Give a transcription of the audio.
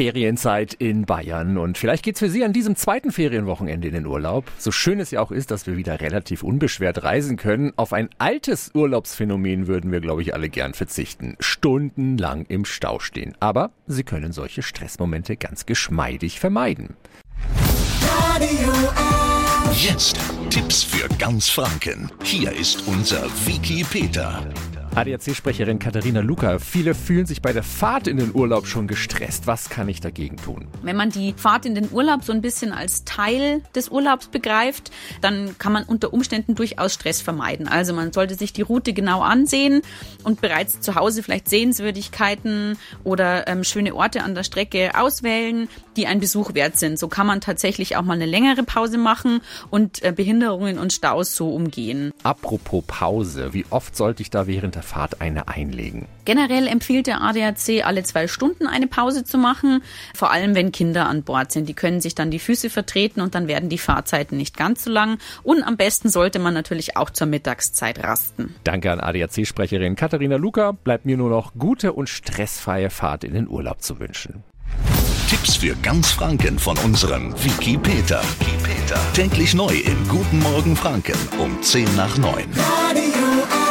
Ferienzeit in Bayern und vielleicht geht's für Sie an diesem zweiten Ferienwochenende in den Urlaub. So schön es ja auch ist, dass wir wieder relativ unbeschwert reisen können, auf ein altes Urlaubsphänomen würden wir, glaube ich, alle gern verzichten. Stundenlang im Stau stehen. Aber Sie können solche Stressmomente ganz geschmeidig vermeiden. Radio Jetzt Tipps für ganz Franken. Hier ist unser Wiki Peter. ADAC-Sprecherin Katharina Luca. Viele fühlen sich bei der Fahrt in den Urlaub schon gestresst. Was kann ich dagegen tun? Wenn man die Fahrt in den Urlaub so ein bisschen als Teil des Urlaubs begreift, dann kann man unter Umständen durchaus Stress vermeiden. Also man sollte sich die Route genau ansehen und bereits zu Hause vielleicht Sehenswürdigkeiten oder ähm, schöne Orte an der Strecke auswählen, die ein Besuch wert sind. So kann man tatsächlich auch mal eine längere Pause machen und äh, Behinderungen und Staus so umgehen. Apropos Pause, wie oft sollte ich da während der Fahrt eine einlegen? Generell empfiehlt der ADAC, alle zwei Stunden eine Pause zu machen, vor allem wenn Kinder an Bord sind. Die können sich dann die Füße vertreten und dann werden die Fahrzeiten nicht ganz so lang. Und am besten sollte man natürlich auch zur Mittagszeit rasten. Danke an ADAC-Sprecherin Katharina Luca. Bleibt mir nur noch gute und stressfreie Fahrt in den Urlaub zu wünschen. Tipps für ganz Franken von unserem Wiki Peter. Wiki Peter. Täglich neu im Guten Morgen Franken um 10 nach 9. Radio